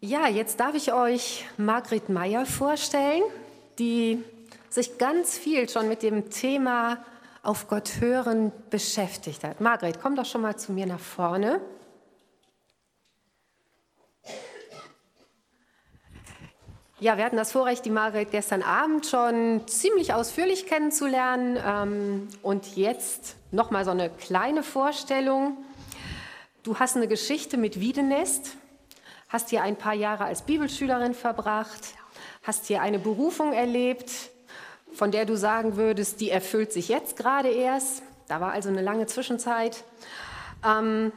Ja, jetzt darf ich euch Margret Meyer vorstellen, die sich ganz viel schon mit dem Thema auf Gott hören beschäftigt hat. Margret, komm doch schon mal zu mir nach vorne. Ja, wir hatten das Vorrecht, die Margret gestern Abend schon ziemlich ausführlich kennenzulernen. Ähm, und jetzt noch mal so eine kleine Vorstellung. Du hast eine Geschichte mit Wiedenest hast hier ein paar Jahre als Bibelschülerin verbracht, hast hier eine Berufung erlebt, von der du sagen würdest, die erfüllt sich jetzt gerade erst. Da war also eine lange Zwischenzeit. Ähm,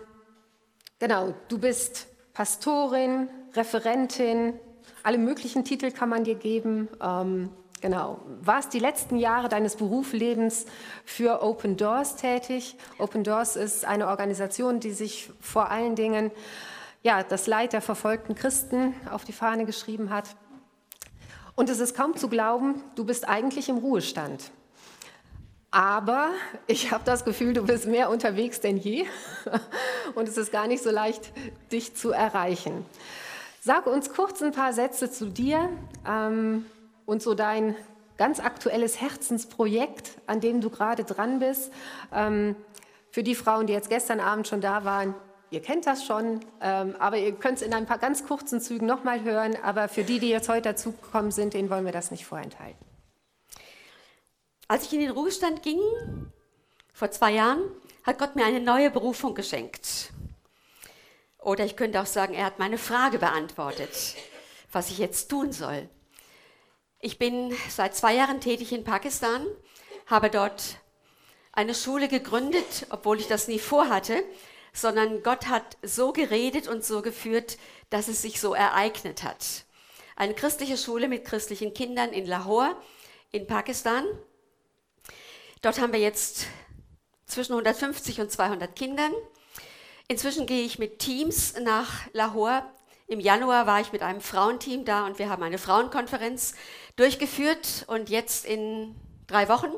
genau, du bist Pastorin, Referentin, alle möglichen Titel kann man dir geben. Ähm, genau, warst die letzten Jahre deines Berufslebens für Open Doors tätig. Open Doors ist eine Organisation, die sich vor allen Dingen ja, das Leid der verfolgten Christen auf die Fahne geschrieben hat. Und es ist kaum zu glauben, du bist eigentlich im Ruhestand. Aber ich habe das Gefühl, du bist mehr unterwegs denn je und es ist gar nicht so leicht, dich zu erreichen. Sag uns kurz ein paar Sätze zu dir ähm, und so dein ganz aktuelles Herzensprojekt, an dem du gerade dran bist. Ähm, für die Frauen, die jetzt gestern Abend schon da waren, Ihr kennt das schon, ähm, aber ihr könnt es in ein paar ganz kurzen Zügen nochmal hören. Aber für die, die jetzt heute dazugekommen sind, denen wollen wir das nicht vorenthalten. Als ich in den Ruhestand ging, vor zwei Jahren, hat Gott mir eine neue Berufung geschenkt. Oder ich könnte auch sagen, er hat meine Frage beantwortet, was ich jetzt tun soll. Ich bin seit zwei Jahren tätig in Pakistan, habe dort eine Schule gegründet, obwohl ich das nie vorhatte, sondern Gott hat so geredet und so geführt, dass es sich so ereignet hat. Eine christliche Schule mit christlichen Kindern in Lahore in Pakistan. Dort haben wir jetzt zwischen 150 und 200 Kindern. Inzwischen gehe ich mit Teams nach Lahore. Im Januar war ich mit einem Frauenteam da und wir haben eine Frauenkonferenz durchgeführt und jetzt in drei Wochen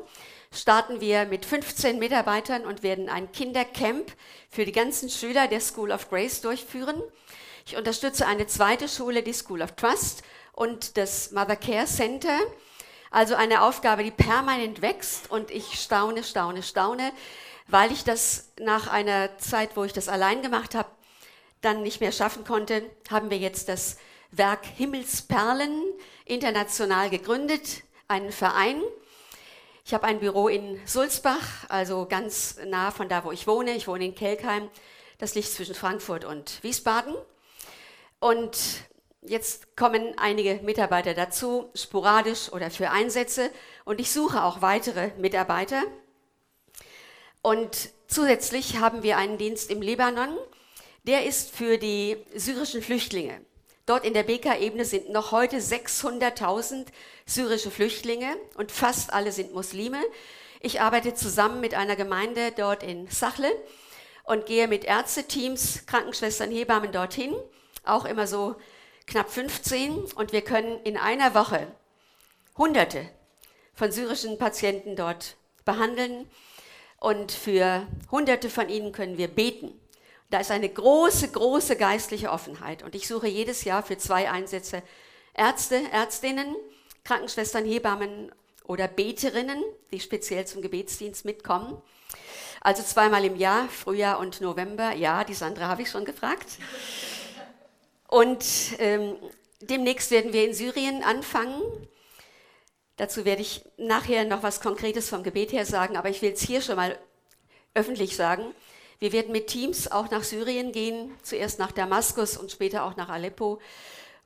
starten wir mit 15 Mitarbeitern und werden ein Kindercamp für die ganzen Schüler der School of Grace durchführen. Ich unterstütze eine zweite Schule, die School of Trust und das Mother Care Center. Also eine Aufgabe, die permanent wächst und ich staune, staune, staune, weil ich das nach einer Zeit, wo ich das allein gemacht habe, dann nicht mehr schaffen konnte, haben wir jetzt das Werk Himmelsperlen international gegründet, einen Verein, ich habe ein Büro in Sulzbach, also ganz nah von da, wo ich wohne. Ich wohne in Kelkheim. Das liegt zwischen Frankfurt und Wiesbaden. Und jetzt kommen einige Mitarbeiter dazu, sporadisch oder für Einsätze. Und ich suche auch weitere Mitarbeiter. Und zusätzlich haben wir einen Dienst im Libanon. Der ist für die syrischen Flüchtlinge. Dort in der Beka-Ebene sind noch heute 600.000 syrische Flüchtlinge und fast alle sind Muslime. Ich arbeite zusammen mit einer Gemeinde dort in Sachle und gehe mit Ärzteteams, Krankenschwestern, Hebammen dorthin, auch immer so knapp 15 und wir können in einer Woche Hunderte von syrischen Patienten dort behandeln und für Hunderte von ihnen können wir beten. Da ist eine große, große geistliche Offenheit. Und ich suche jedes Jahr für zwei Einsätze Ärzte, Ärztinnen, Krankenschwestern, Hebammen oder Beterinnen, die speziell zum Gebetsdienst mitkommen. Also zweimal im Jahr, Frühjahr und November. Ja, die Sandra habe ich schon gefragt. Und ähm, demnächst werden wir in Syrien anfangen. Dazu werde ich nachher noch was Konkretes vom Gebet her sagen, aber ich will es hier schon mal öffentlich sagen. Wir werden mit Teams auch nach Syrien gehen, zuerst nach Damaskus und später auch nach Aleppo,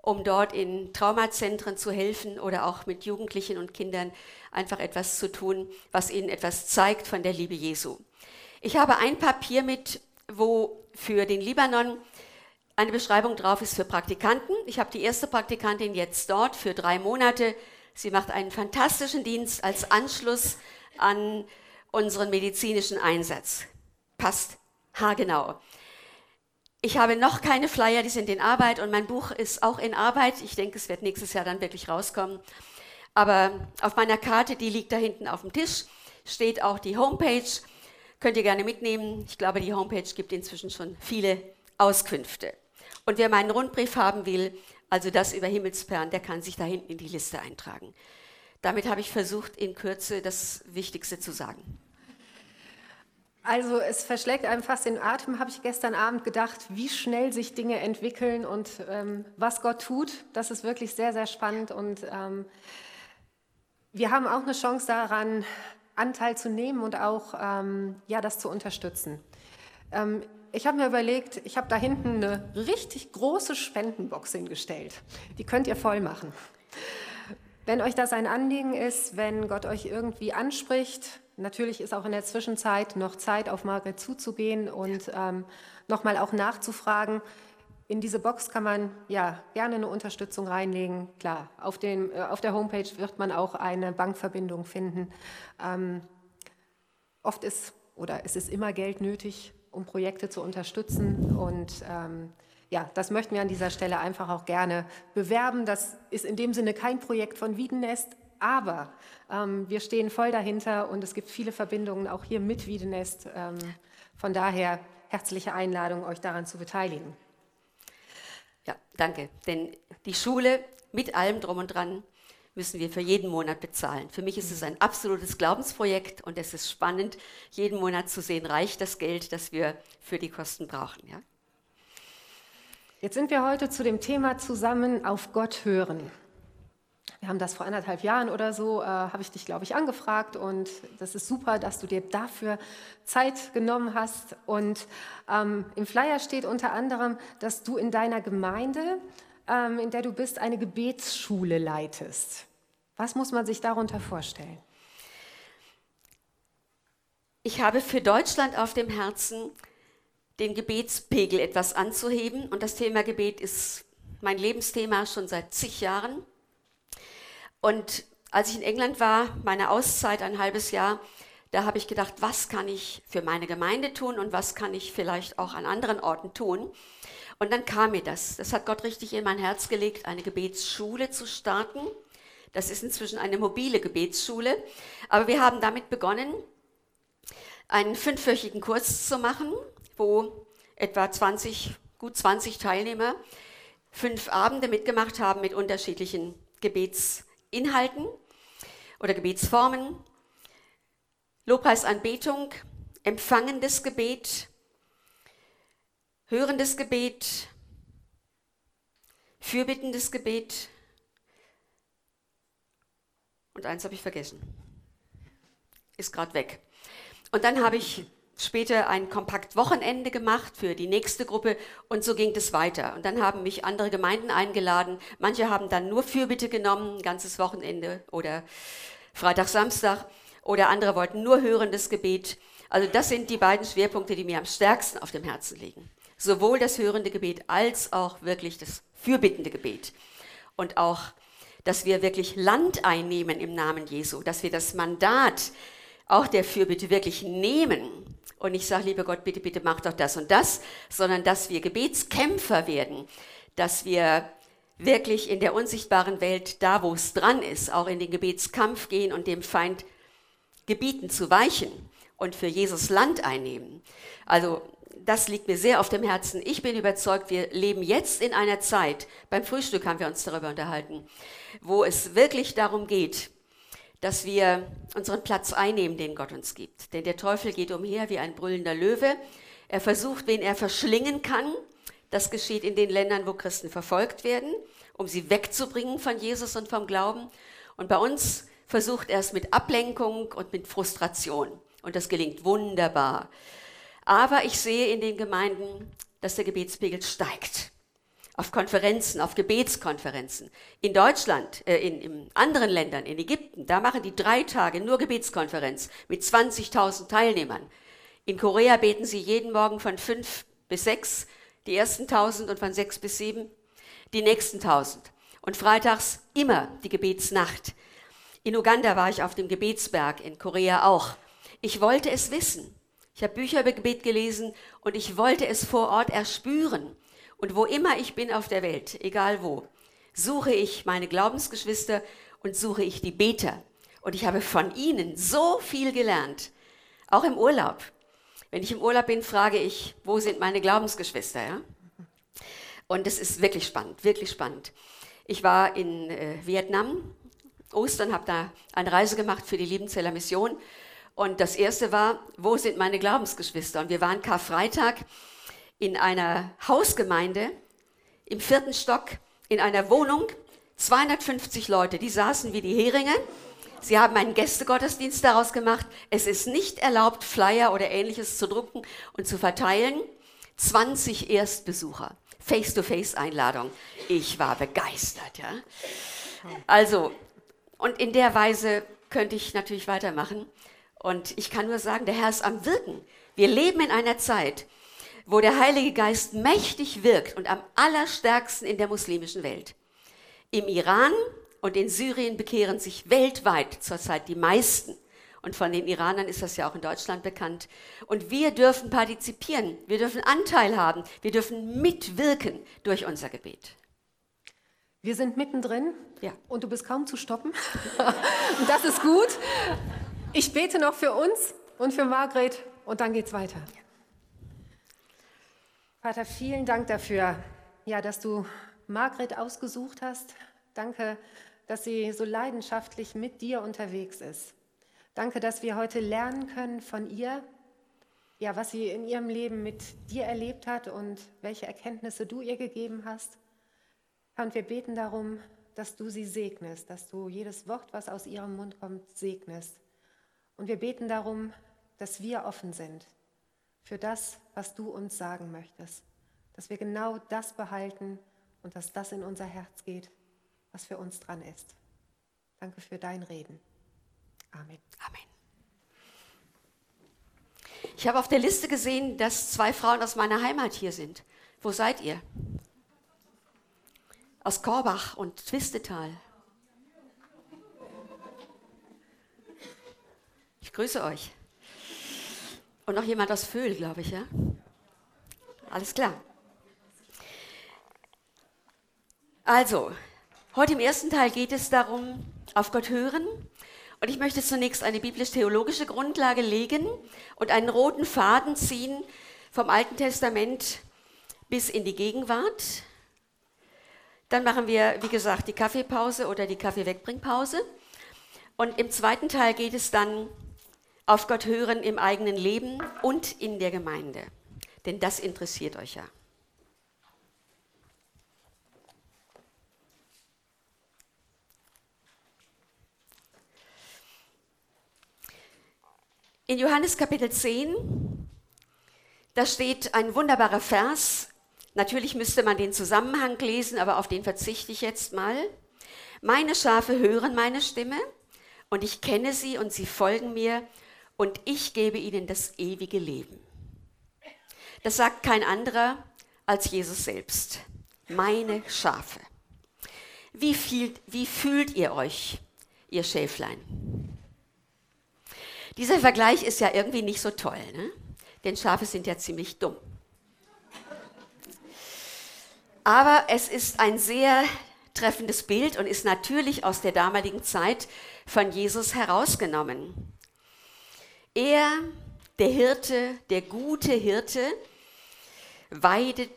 um dort in Traumazentren zu helfen oder auch mit Jugendlichen und Kindern einfach etwas zu tun, was ihnen etwas zeigt von der Liebe Jesu. Ich habe ein Papier mit, wo für den Libanon eine Beschreibung drauf ist für Praktikanten. Ich habe die erste Praktikantin jetzt dort für drei Monate. Sie macht einen fantastischen Dienst als Anschluss an unseren medizinischen Einsatz. Passt haargenau. Ich habe noch keine Flyer, die sind in Arbeit und mein Buch ist auch in Arbeit. Ich denke, es wird nächstes Jahr dann wirklich rauskommen. Aber auf meiner Karte, die liegt da hinten auf dem Tisch, steht auch die Homepage. Könnt ihr gerne mitnehmen. Ich glaube, die Homepage gibt inzwischen schon viele Auskünfte. Und wer meinen Rundbrief haben will, also das über Himmelsperlen, der kann sich da hinten in die Liste eintragen. Damit habe ich versucht, in Kürze das Wichtigste zu sagen. Also es verschlägt einem fast den Atem, habe ich gestern Abend gedacht, wie schnell sich Dinge entwickeln und ähm, was Gott tut. Das ist wirklich sehr, sehr spannend und ähm, wir haben auch eine Chance daran, Anteil zu nehmen und auch ähm, ja, das zu unterstützen. Ähm, ich habe mir überlegt, ich habe da hinten eine richtig große Spendenbox hingestellt. Die könnt ihr voll machen. Wenn euch das ein Anliegen ist, wenn Gott euch irgendwie anspricht, Natürlich ist auch in der Zwischenzeit noch Zeit, auf Margret zuzugehen und ähm, nochmal auch nachzufragen. In diese Box kann man ja gerne eine Unterstützung reinlegen. Klar, auf, dem, äh, auf der Homepage wird man auch eine Bankverbindung finden. Ähm, oft ist oder es ist immer Geld nötig, um Projekte zu unterstützen. Und ähm, ja, das möchten wir an dieser Stelle einfach auch gerne bewerben. Das ist in dem Sinne kein Projekt von Wiedenest, aber ähm, wir stehen voll dahinter und es gibt viele Verbindungen auch hier mit Wiedenest. Ähm, von daher herzliche Einladung, euch daran zu beteiligen. Ja, danke. Denn die Schule mit allem drum und dran müssen wir für jeden Monat bezahlen. Für mich ist es ein absolutes Glaubensprojekt und es ist spannend, jeden Monat zu sehen, reicht das Geld, das wir für die Kosten brauchen. Ja? Jetzt sind wir heute zu dem Thema zusammen auf Gott hören. Wir haben das vor anderthalb Jahren oder so, äh, habe ich dich, glaube ich, angefragt und das ist super, dass du dir dafür Zeit genommen hast. Und ähm, im Flyer steht unter anderem, dass du in deiner Gemeinde, ähm, in der du bist, eine Gebetsschule leitest. Was muss man sich darunter vorstellen? Ich habe für Deutschland auf dem Herzen, den Gebetspegel etwas anzuheben. Und das Thema Gebet ist mein Lebensthema schon seit zig Jahren. Und als ich in England war, meine Auszeit ein halbes Jahr, da habe ich gedacht, was kann ich für meine Gemeinde tun und was kann ich vielleicht auch an anderen Orten tun. Und dann kam mir das. Das hat Gott richtig in mein Herz gelegt, eine Gebetsschule zu starten. Das ist inzwischen eine mobile Gebetsschule. Aber wir haben damit begonnen, einen fünfwöchigen Kurs zu machen, wo etwa 20, gut 20 Teilnehmer fünf Abende mitgemacht haben mit unterschiedlichen Gebets Inhalten oder Gebetsformen, Lobpreisanbetung, empfangendes Gebet, hörendes Gebet, fürbittendes Gebet und eins habe ich vergessen. Ist gerade weg. Und dann habe ich später ein Kompakt-Wochenende gemacht für die nächste Gruppe und so ging es weiter. Und dann haben mich andere Gemeinden eingeladen. Manche haben dann nur Fürbitte genommen, ein ganzes Wochenende oder Freitag, Samstag. Oder andere wollten nur hörendes Gebet. Also das sind die beiden Schwerpunkte, die mir am stärksten auf dem Herzen liegen. Sowohl das hörende Gebet als auch wirklich das fürbittende Gebet. Und auch, dass wir wirklich Land einnehmen im Namen Jesu, dass wir das Mandat auch der Fürbitte wirklich nehmen und ich sage, lieber Gott, bitte, bitte mach doch das und das, sondern dass wir Gebetskämpfer werden, dass wir wirklich in der unsichtbaren Welt, da wo es dran ist, auch in den Gebetskampf gehen und dem Feind gebieten zu weichen und für Jesus Land einnehmen. Also das liegt mir sehr auf dem Herzen. Ich bin überzeugt, wir leben jetzt in einer Zeit, beim Frühstück haben wir uns darüber unterhalten, wo es wirklich darum geht, dass wir unseren Platz einnehmen, den Gott uns gibt. Denn der Teufel geht umher wie ein brüllender Löwe. Er versucht, wen er verschlingen kann. Das geschieht in den Ländern, wo Christen verfolgt werden, um sie wegzubringen von Jesus und vom Glauben. Und bei uns versucht er es mit Ablenkung und mit Frustration. Und das gelingt wunderbar. Aber ich sehe in den Gemeinden, dass der Gebetspegel steigt auf Konferenzen, auf Gebetskonferenzen. In Deutschland, äh, in, in anderen Ländern, in Ägypten, da machen die drei Tage nur Gebetskonferenz mit 20.000 Teilnehmern. In Korea beten sie jeden Morgen von fünf bis sechs, die ersten 1000 und von sechs bis sieben die nächsten 1000. Und freitags immer die Gebetsnacht. In Uganda war ich auf dem Gebetsberg, in Korea auch. Ich wollte es wissen. Ich habe Bücher über Gebet gelesen und ich wollte es vor Ort erspüren. Und wo immer ich bin auf der Welt, egal wo, suche ich meine Glaubensgeschwister und suche ich die Beter. Und ich habe von ihnen so viel gelernt, auch im Urlaub. Wenn ich im Urlaub bin, frage ich, wo sind meine Glaubensgeschwister? Ja? Und es ist wirklich spannend, wirklich spannend. Ich war in äh, Vietnam, Ostern, habe da eine Reise gemacht für die Liebenzeller Mission. Und das erste war, wo sind meine Glaubensgeschwister? Und wir waren Karfreitag in einer Hausgemeinde im vierten Stock in einer Wohnung, 250 Leute, die saßen wie die Heringe. Sie haben einen Gästegottesdienst daraus gemacht. Es ist nicht erlaubt, Flyer oder ähnliches zu drucken und zu verteilen. 20 Erstbesucher, Face-to-Face-Einladung. Ich war begeistert. Ja? Also, und in der Weise könnte ich natürlich weitermachen. Und ich kann nur sagen, der Herr ist am Wirken. Wir leben in einer Zeit, wo der Heilige Geist mächtig wirkt und am allerstärksten in der muslimischen Welt. Im Iran und in Syrien bekehren sich weltweit zurzeit die meisten. Und von den Iranern ist das ja auch in Deutschland bekannt. Und wir dürfen partizipieren, wir dürfen Anteil haben, wir dürfen mitwirken durch unser Gebet. Wir sind mittendrin ja. und du bist kaum zu stoppen. und das ist gut. Ich bete noch für uns und für Margret und dann geht's weiter. Vater, vielen Dank dafür, ja, dass du Margret ausgesucht hast. Danke, dass sie so leidenschaftlich mit dir unterwegs ist. Danke, dass wir heute lernen können von ihr, ja, was sie in ihrem Leben mit dir erlebt hat und welche Erkenntnisse du ihr gegeben hast. Und wir beten darum, dass du sie segnest, dass du jedes Wort, was aus ihrem Mund kommt, segnest. Und wir beten darum, dass wir offen sind für das, was du uns sagen möchtest. Dass wir genau das behalten und dass das in unser Herz geht, was für uns dran ist. Danke für dein Reden. Amen. Amen. Ich habe auf der Liste gesehen, dass zwei Frauen aus meiner Heimat hier sind. Wo seid ihr? Aus Korbach und Twistetal. Ich grüße euch. Und noch jemand aus Föhl, glaube ich, ja? Alles klar. Also, heute im ersten Teil geht es darum, auf Gott hören. Und ich möchte zunächst eine biblisch-theologische Grundlage legen und einen roten Faden ziehen vom Alten Testament bis in die Gegenwart. Dann machen wir, wie gesagt, die Kaffeepause oder die Kaffeewegbringpause. Und im zweiten Teil geht es dann auf Gott hören im eigenen Leben und in der Gemeinde. Denn das interessiert euch ja. In Johannes Kapitel 10, da steht ein wunderbarer Vers. Natürlich müsste man den Zusammenhang lesen, aber auf den verzichte ich jetzt mal. Meine Schafe hören meine Stimme und ich kenne sie und sie folgen mir und ich gebe ihnen das ewige Leben. Das sagt kein anderer als Jesus selbst. Meine Schafe. Wie, viel, wie fühlt ihr euch, ihr Schäflein? Dieser Vergleich ist ja irgendwie nicht so toll, ne? denn Schafe sind ja ziemlich dumm. Aber es ist ein sehr treffendes Bild und ist natürlich aus der damaligen Zeit von Jesus herausgenommen. Er, der Hirte, der gute Hirte, weidet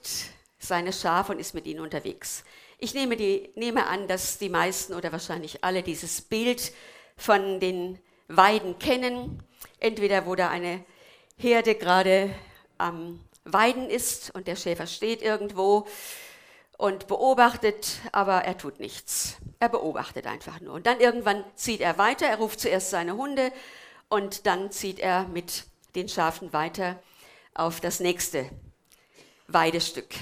seine Schafe und ist mit ihnen unterwegs. Ich nehme, die, nehme an, dass die meisten oder wahrscheinlich alle dieses Bild von den Weiden kennen. Entweder wo da eine Herde gerade am Weiden ist und der Schäfer steht irgendwo und beobachtet, aber er tut nichts. Er beobachtet einfach nur. Und dann irgendwann zieht er weiter, er ruft zuerst seine Hunde und dann zieht er mit den Schafen weiter auf das nächste Weidestück.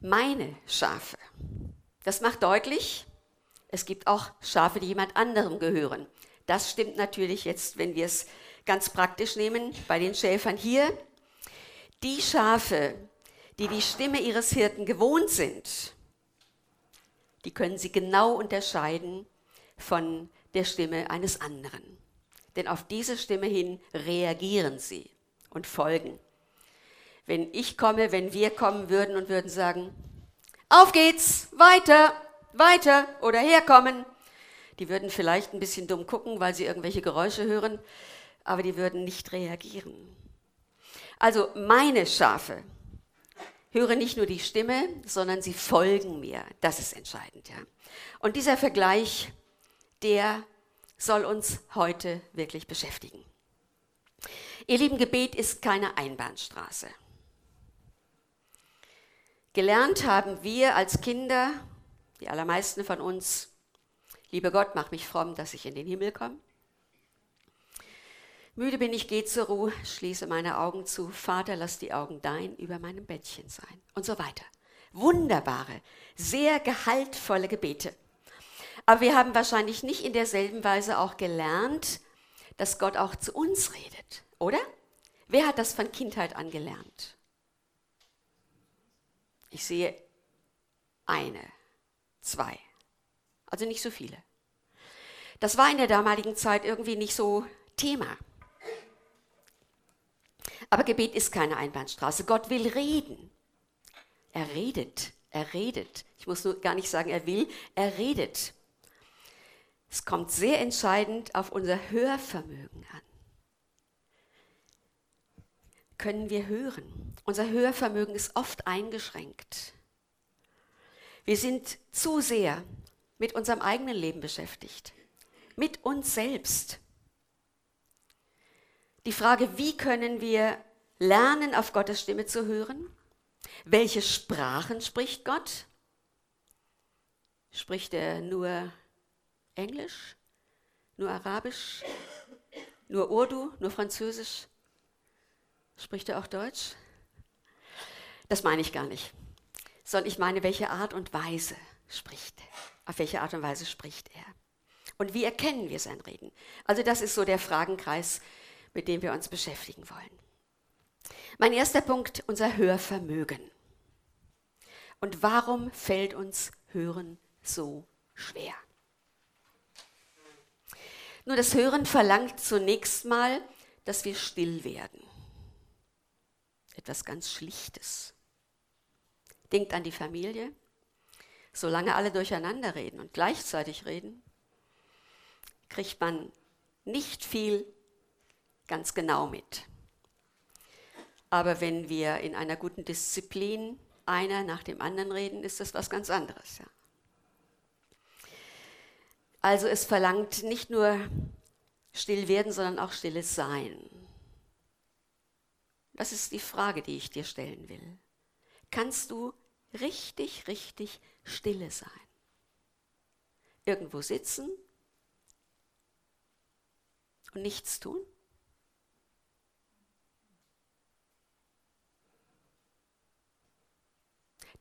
Meine Schafe. Das macht deutlich, es gibt auch Schafe, die jemand anderem gehören. Das stimmt natürlich jetzt, wenn wir es ganz praktisch nehmen, bei den Schäfern hier. Die Schafe, die die Stimme ihres Hirten gewohnt sind, die können sie genau unterscheiden von der Stimme eines anderen. Denn auf diese Stimme hin reagieren sie und folgen. Wenn ich komme, wenn wir kommen würden und würden sagen, auf geht's, weiter, weiter oder herkommen, die würden vielleicht ein bisschen dumm gucken, weil sie irgendwelche Geräusche hören, aber die würden nicht reagieren. Also meine Schafe, höre nicht nur die Stimme, sondern sie folgen mir. Das ist entscheidend. Ja. Und dieser Vergleich, der soll uns heute wirklich beschäftigen. Ihr lieben Gebet ist keine Einbahnstraße. Gelernt haben wir als Kinder, die allermeisten von uns, liebe Gott, mach mich fromm, dass ich in den Himmel komme. Müde bin ich, geh zur Ruhe, schließe meine Augen zu. Vater, lass die Augen dein über meinem Bettchen sein. Und so weiter. Wunderbare, sehr gehaltvolle Gebete. Aber wir haben wahrscheinlich nicht in derselben Weise auch gelernt, dass Gott auch zu uns redet, oder? Wer hat das von Kindheit an gelernt? Ich sehe eine, zwei, also nicht so viele. Das war in der damaligen Zeit irgendwie nicht so Thema. Aber Gebet ist keine Einbahnstraße. Gott will reden. Er redet, er redet. Ich muss nur gar nicht sagen, er will, er redet. Es kommt sehr entscheidend auf unser Hörvermögen an. Können wir hören? Unser Hörvermögen ist oft eingeschränkt. Wir sind zu sehr mit unserem eigenen Leben beschäftigt, mit uns selbst. Die Frage, wie können wir lernen, auf Gottes Stimme zu hören? Welche Sprachen spricht Gott? Spricht er nur Englisch, nur Arabisch, nur Urdu, nur Französisch? Spricht er auch Deutsch? Das meine ich gar nicht, sondern ich meine, welche Art und Weise spricht er? Auf welche Art und Weise spricht er? Und wie erkennen wir sein Reden? Also das ist so der Fragenkreis, mit dem wir uns beschäftigen wollen. Mein erster Punkt, unser Hörvermögen. Und warum fällt uns Hören so schwer? Nur das Hören verlangt zunächst mal, dass wir still werden. Etwas ganz Schlichtes. Denkt an die Familie. Solange alle durcheinander reden und gleichzeitig reden, kriegt man nicht viel ganz genau mit. Aber wenn wir in einer guten Disziplin einer nach dem anderen reden, ist das was ganz anderes. Ja. Also es verlangt nicht nur still werden, sondern auch stilles Sein. Das ist die Frage, die ich dir stellen will. Kannst du richtig, richtig stille sein? Irgendwo sitzen und nichts tun?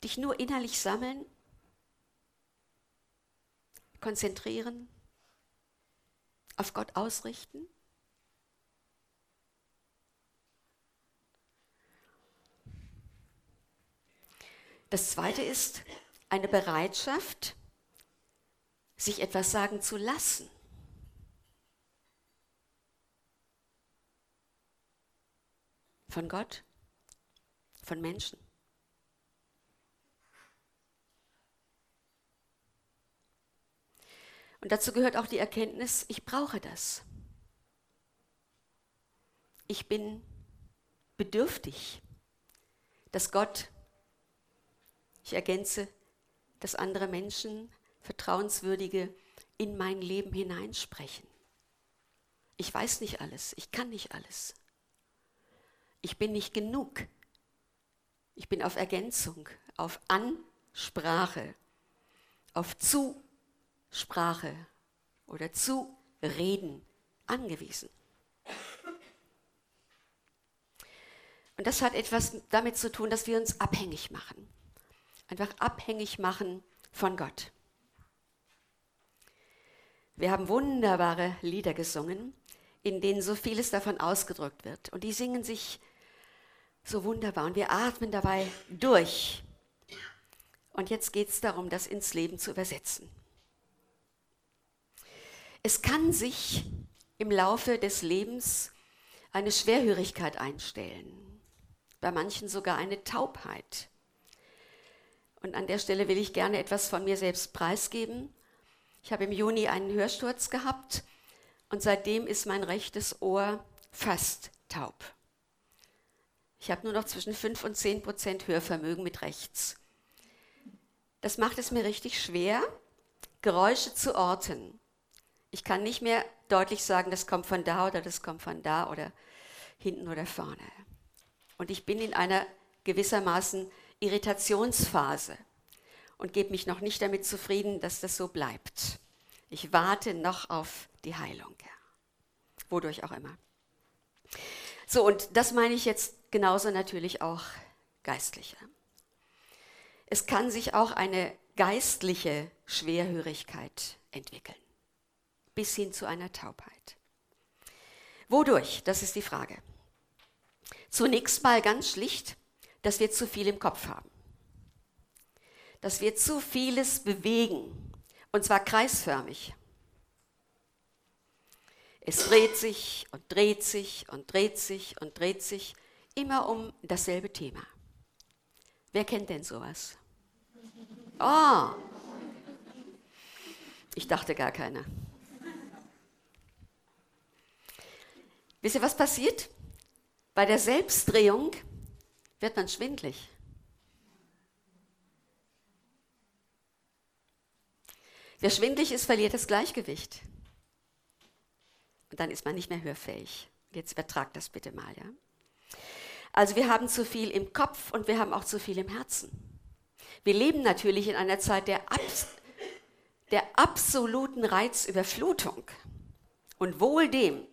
dich nur innerlich sammeln, konzentrieren, auf Gott ausrichten? Das zweite ist eine Bereitschaft, sich etwas sagen zu lassen. Von Gott, von Menschen. Und dazu gehört auch die Erkenntnis, ich brauche das. Ich bin bedürftig, dass Gott, ich ergänze, dass andere Menschen, Vertrauenswürdige, in mein Leben hineinsprechen. Ich weiß nicht alles, ich kann nicht alles. Ich bin nicht genug. Ich bin auf Ergänzung, auf Ansprache, auf Zu Sprache oder zu Reden angewiesen. Und das hat etwas damit zu tun, dass wir uns abhängig machen. Einfach abhängig machen von Gott. Wir haben wunderbare Lieder gesungen, in denen so vieles davon ausgedrückt wird. Und die singen sich so wunderbar und wir atmen dabei durch. Und jetzt geht es darum, das ins Leben zu übersetzen. Es kann sich im Laufe des Lebens eine Schwerhörigkeit einstellen, bei manchen sogar eine Taubheit. Und an der Stelle will ich gerne etwas von mir selbst preisgeben. Ich habe im Juni einen Hörsturz gehabt und seitdem ist mein rechtes Ohr fast taub. Ich habe nur noch zwischen 5 und 10 Prozent Hörvermögen mit rechts. Das macht es mir richtig schwer, Geräusche zu orten. Ich kann nicht mehr deutlich sagen, das kommt von da oder das kommt von da oder hinten oder vorne. Und ich bin in einer gewissermaßen Irritationsphase und gebe mich noch nicht damit zufrieden, dass das so bleibt. Ich warte noch auf die Heilung, wodurch auch immer. So, und das meine ich jetzt genauso natürlich auch geistliche. Es kann sich auch eine geistliche Schwerhörigkeit entwickeln, bis hin zu einer Taubheit. Wodurch? Das ist die Frage. Zunächst mal ganz schlicht, dass wir zu viel im Kopf haben. Dass wir zu vieles bewegen, und zwar kreisförmig. Es dreht sich und dreht sich und dreht sich und dreht sich immer um dasselbe Thema. Wer kennt denn sowas? Oh, ich dachte gar keiner. Wisst ihr, was passiert? Bei der Selbstdrehung wird man schwindlig. Wer schwindlig ist, verliert das Gleichgewicht. Und dann ist man nicht mehr hörfähig. Jetzt übertragt das bitte mal, ja? Also wir haben zu viel im Kopf und wir haben auch zu viel im Herzen. Wir leben natürlich in einer Zeit der, Abs der absoluten Reizüberflutung. Und wohl dem,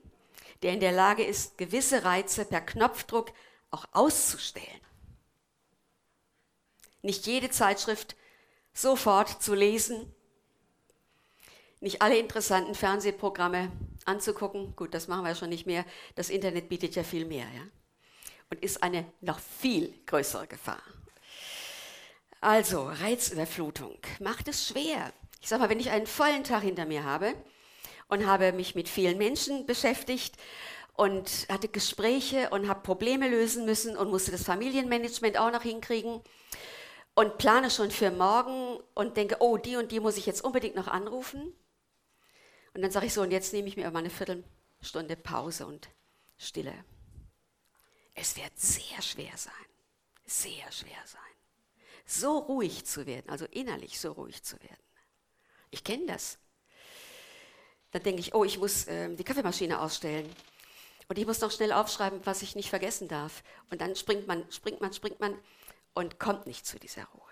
der in der Lage ist, gewisse Reize per Knopfdruck auch auszustellen. Nicht jede Zeitschrift sofort zu lesen, nicht alle interessanten Fernsehprogramme anzugucken. Gut, das machen wir schon nicht mehr. Das Internet bietet ja viel mehr, ja? Und ist eine noch viel größere Gefahr. Also, Reizüberflutung macht es schwer. Ich sage mal, wenn ich einen vollen Tag hinter mir habe und habe mich mit vielen Menschen beschäftigt und hatte Gespräche und habe Probleme lösen müssen und musste das Familienmanagement auch noch hinkriegen und plane schon für morgen und denke, oh, die und die muss ich jetzt unbedingt noch anrufen. Und dann sage ich so, und jetzt nehme ich mir mal eine Viertelstunde Pause und Stille. Es wird sehr schwer sein, sehr schwer sein, so ruhig zu werden, also innerlich so ruhig zu werden. Ich kenne das. Dann denke ich, oh, ich muss äh, die Kaffeemaschine ausstellen. Und ich muss noch schnell aufschreiben, was ich nicht vergessen darf. Und dann springt man, springt man, springt man und kommt nicht zu dieser Ruhe.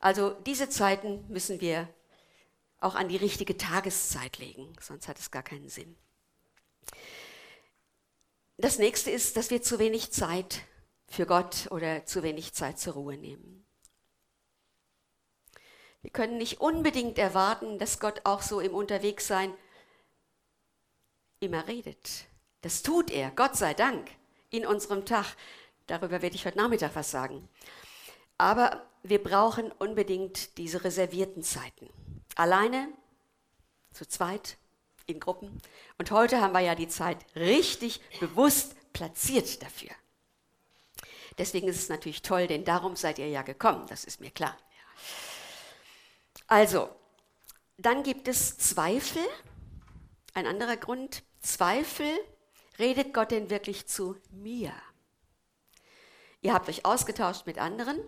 Also diese Zeiten müssen wir auch an die richtige Tageszeit legen, sonst hat es gar keinen Sinn. Das nächste ist, dass wir zu wenig Zeit für Gott oder zu wenig Zeit zur Ruhe nehmen. Wir können nicht unbedingt erwarten, dass Gott auch so im Unterwegssein immer redet. Das tut er, Gott sei Dank, in unserem Tag. Darüber werde ich heute Nachmittag was sagen. Aber wir brauchen unbedingt diese reservierten Zeiten. Alleine, zu zweit, in Gruppen. Und heute haben wir ja die Zeit richtig bewusst platziert dafür. Deswegen ist es natürlich toll, denn darum seid ihr ja gekommen, das ist mir klar. Also, dann gibt es Zweifel. Ein anderer Grund, Zweifel, redet Gott denn wirklich zu mir? Ihr habt euch ausgetauscht mit anderen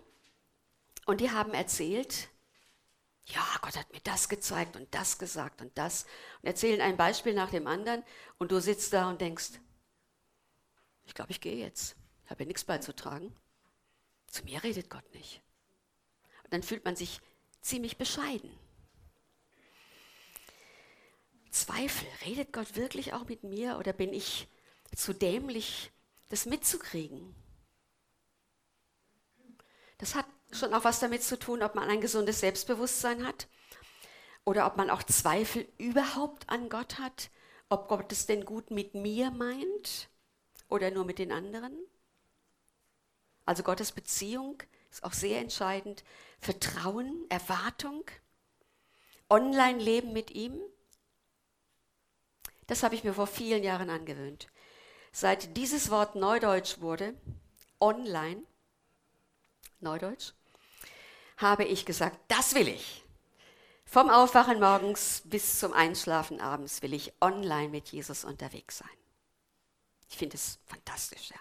und die haben erzählt, ja, Gott hat mir das gezeigt und das gesagt und das und erzählen ein Beispiel nach dem anderen und du sitzt da und denkst, ich glaube, ich gehe jetzt. Ich habe ja nichts beizutragen. Zu mir redet Gott nicht. Und dann fühlt man sich ziemlich bescheiden. Zweifel, redet Gott wirklich auch mit mir oder bin ich zu dämlich, das mitzukriegen? Das hat schon auch was damit zu tun, ob man ein gesundes Selbstbewusstsein hat oder ob man auch Zweifel überhaupt an Gott hat, ob Gott es denn gut mit mir meint oder nur mit den anderen. Also Gottes Beziehung ist auch sehr entscheidend. Vertrauen, Erwartung, Online-Leben mit ihm. Das habe ich mir vor vielen Jahren angewöhnt. Seit dieses Wort Neudeutsch wurde, online, Neudeutsch, habe ich gesagt, das will ich. Vom Aufwachen morgens bis zum Einschlafen abends will ich online mit Jesus unterwegs sein. Ich finde es fantastisch, ja.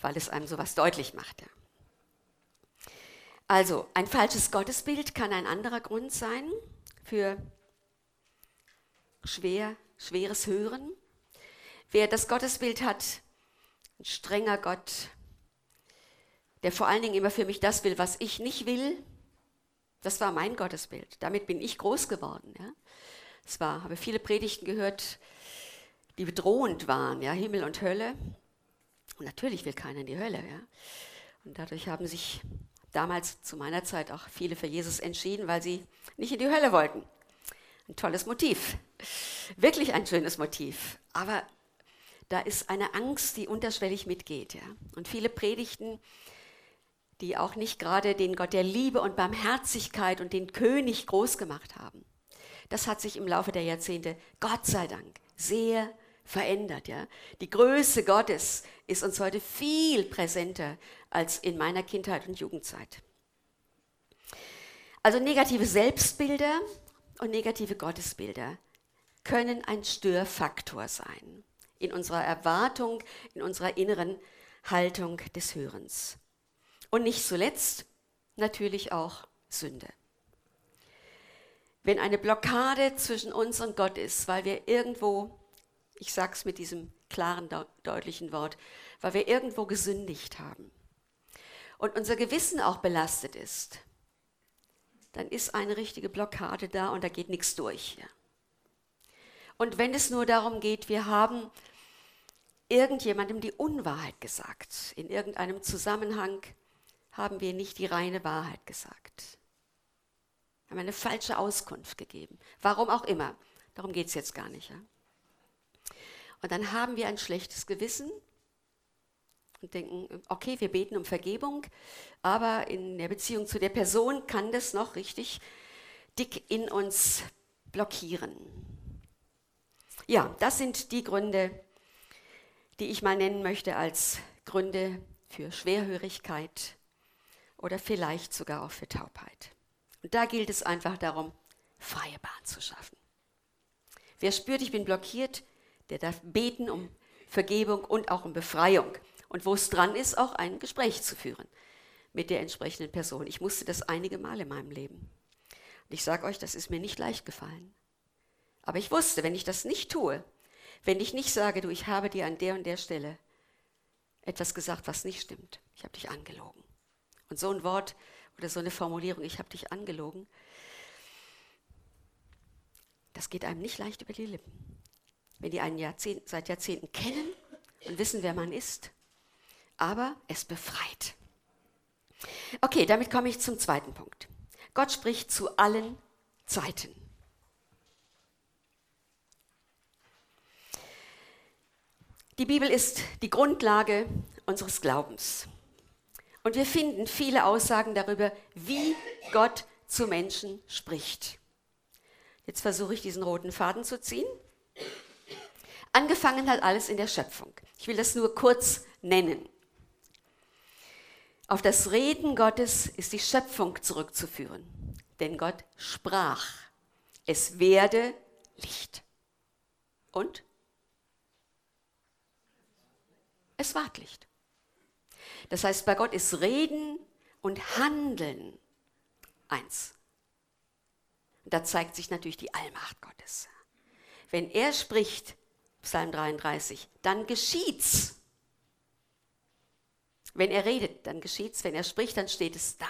weil es einem sowas deutlich macht. Ja. Also, ein falsches Gottesbild kann ein anderer Grund sein für schwer, schweres Hören. Wer das Gottesbild hat, ein strenger Gott, der vor allen Dingen immer für mich das will, was ich nicht will, das war mein Gottesbild. Damit bin ich groß geworden. Ja. Es war, habe viele Predigten gehört, die bedrohend waren, ja, Himmel und Hölle. Und natürlich will keiner in die Hölle. Ja. Und dadurch haben sich damals zu meiner Zeit auch viele für Jesus entschieden, weil sie nicht in die Hölle wollten. Ein tolles Motiv. Wirklich ein schönes Motiv. Aber da ist eine Angst, die unterschwellig mitgeht. Ja. Und viele Predigten, die auch nicht gerade den Gott der Liebe und Barmherzigkeit und den König groß gemacht haben. Das hat sich im Laufe der Jahrzehnte, Gott sei Dank, sehr verändert. Ja? Die Größe Gottes ist uns heute viel präsenter als in meiner Kindheit und Jugendzeit. Also negative Selbstbilder und negative Gottesbilder können ein Störfaktor sein in unserer Erwartung, in unserer inneren Haltung des Hörens. Und nicht zuletzt natürlich auch Sünde. Wenn eine Blockade zwischen uns und Gott ist, weil wir irgendwo ich sage es mit diesem klaren, deutlichen Wort, weil wir irgendwo gesündigt haben und unser Gewissen auch belastet ist, dann ist eine richtige Blockade da und da geht nichts durch. Und wenn es nur darum geht, wir haben irgendjemandem die Unwahrheit gesagt, in irgendeinem Zusammenhang haben wir nicht die reine Wahrheit gesagt, haben eine falsche Auskunft gegeben, warum auch immer, darum geht es jetzt gar nicht. Ja. Und dann haben wir ein schlechtes Gewissen und denken, okay, wir beten um Vergebung, aber in der Beziehung zu der Person kann das noch richtig dick in uns blockieren. Ja, das sind die Gründe, die ich mal nennen möchte als Gründe für Schwerhörigkeit oder vielleicht sogar auch für Taubheit. Und da gilt es einfach darum, freie Bahn zu schaffen. Wer spürt, ich bin blockiert, der darf beten um Vergebung und auch um Befreiung. Und wo es dran ist, auch ein Gespräch zu führen mit der entsprechenden Person. Ich musste das einige Male in meinem Leben. Und ich sage euch, das ist mir nicht leicht gefallen. Aber ich wusste, wenn ich das nicht tue, wenn ich nicht sage, du, ich habe dir an der und der Stelle etwas gesagt, was nicht stimmt, ich habe dich angelogen. Und so ein Wort oder so eine Formulierung, ich habe dich angelogen, das geht einem nicht leicht über die Lippen wenn die einen Jahrzehnt, seit Jahrzehnten kennen und wissen, wer man ist. Aber es befreit. Okay, damit komme ich zum zweiten Punkt. Gott spricht zu allen Zeiten. Die Bibel ist die Grundlage unseres Glaubens. Und wir finden viele Aussagen darüber, wie Gott zu Menschen spricht. Jetzt versuche ich diesen roten Faden zu ziehen. Angefangen hat alles in der Schöpfung. Ich will das nur kurz nennen. Auf das Reden Gottes ist die Schöpfung zurückzuführen. Denn Gott sprach, es werde Licht. Und? Es ward Licht. Das heißt, bei Gott ist Reden und Handeln eins. Da zeigt sich natürlich die Allmacht Gottes. Wenn er spricht, Psalm 33, dann geschieht's. Wenn er redet, dann geschieht's. Wenn er spricht, dann steht es da.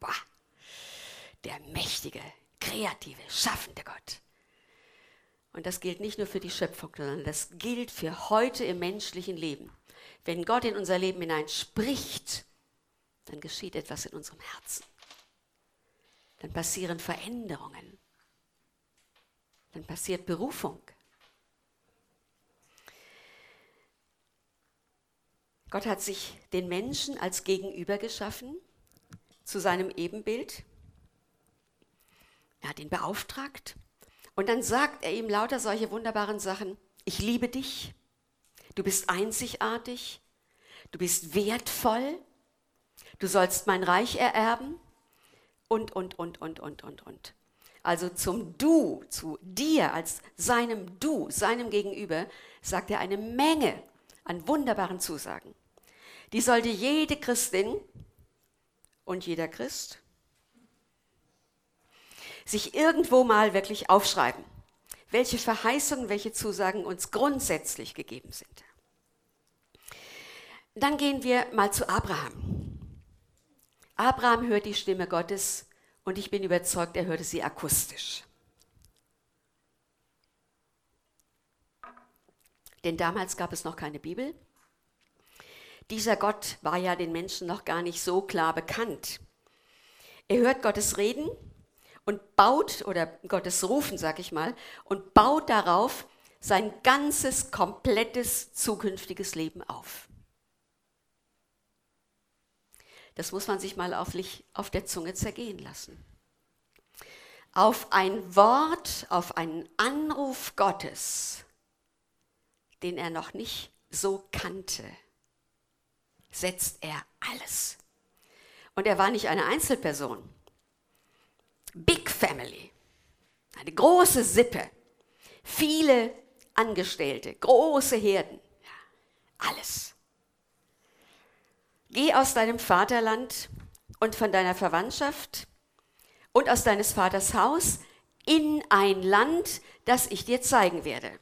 Boah, der mächtige, kreative, schaffende Gott. Und das gilt nicht nur für die Schöpfung, sondern das gilt für heute im menschlichen Leben. Wenn Gott in unser Leben hinein spricht, dann geschieht etwas in unserem Herzen. Dann passieren Veränderungen. Dann passiert Berufung. Gott hat sich den Menschen als Gegenüber geschaffen zu seinem Ebenbild. Er hat ihn beauftragt und dann sagt er ihm lauter solche wunderbaren Sachen. Ich liebe dich, du bist einzigartig, du bist wertvoll, du sollst mein Reich ererben und, und, und, und, und, und, und. Also zum Du, zu dir als seinem Du, seinem Gegenüber, sagt er eine Menge an wunderbaren Zusagen. Die sollte jede Christin und jeder Christ sich irgendwo mal wirklich aufschreiben, welche Verheißungen, welche Zusagen uns grundsätzlich gegeben sind. Dann gehen wir mal zu Abraham. Abraham hört die Stimme Gottes und ich bin überzeugt, er hörte sie akustisch. Denn damals gab es noch keine Bibel. Dieser Gott war ja den Menschen noch gar nicht so klar bekannt. Er hört Gottes Reden und baut, oder Gottes Rufen, sag ich mal, und baut darauf sein ganzes, komplettes zukünftiges Leben auf. Das muss man sich mal auf, auf der Zunge zergehen lassen. Auf ein Wort, auf einen Anruf Gottes, den er noch nicht so kannte, setzt er alles. Und er war nicht eine Einzelperson. Big Family, eine große Sippe, viele Angestellte, große Herden, alles. Geh aus deinem Vaterland und von deiner Verwandtschaft und aus deines Vaters Haus in ein Land, das ich dir zeigen werde.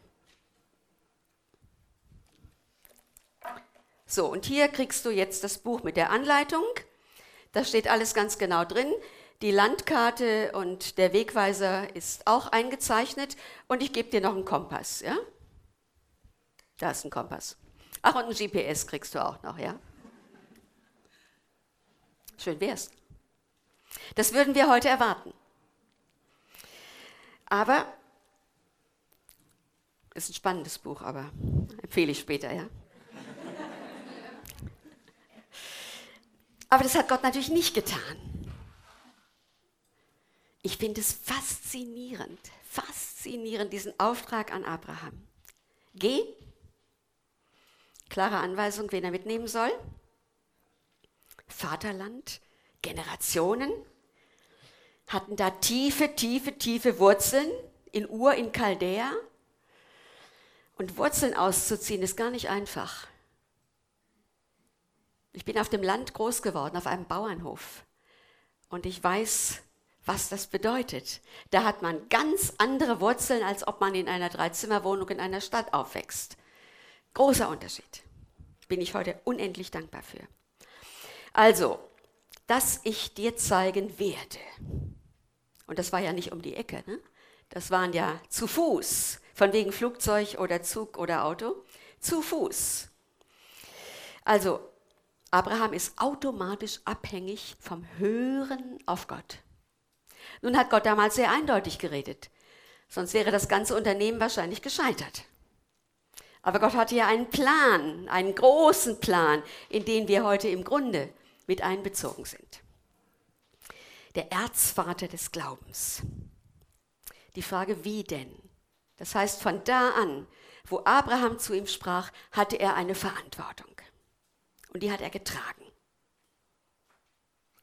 So, und hier kriegst du jetzt das Buch mit der Anleitung. Da steht alles ganz genau drin. Die Landkarte und der Wegweiser ist auch eingezeichnet und ich gebe dir noch einen Kompass, ja? Da ist ein Kompass. Ach, und ein GPS kriegst du auch noch, ja? Schön wär's. Das würden wir heute erwarten. Aber ist ein spannendes Buch, aber empfehle ich später, ja? Aber das hat Gott natürlich nicht getan. Ich finde es faszinierend, faszinierend, diesen Auftrag an Abraham. Geh, klare Anweisung, wen er mitnehmen soll. Vaterland, Generationen hatten da tiefe, tiefe, tiefe Wurzeln in Ur, in Chaldea. Und Wurzeln auszuziehen ist gar nicht einfach. Ich bin auf dem Land groß geworden, auf einem Bauernhof. Und ich weiß, was das bedeutet. Da hat man ganz andere Wurzeln, als ob man in einer Dreizimmerwohnung in einer Stadt aufwächst. Großer Unterschied. Bin ich heute unendlich dankbar für. Also, dass ich dir zeigen werde. Und das war ja nicht um die Ecke, ne? Das waren ja zu Fuß, von wegen Flugzeug oder Zug oder Auto, zu Fuß. Also, Abraham ist automatisch abhängig vom Hören auf Gott. Nun hat Gott damals sehr eindeutig geredet, sonst wäre das ganze Unternehmen wahrscheinlich gescheitert. Aber Gott hatte ja einen Plan, einen großen Plan, in den wir heute im Grunde mit einbezogen sind. Der Erzvater des Glaubens. Die Frage, wie denn? Das heißt, von da an, wo Abraham zu ihm sprach, hatte er eine Verantwortung. Und die hat er getragen.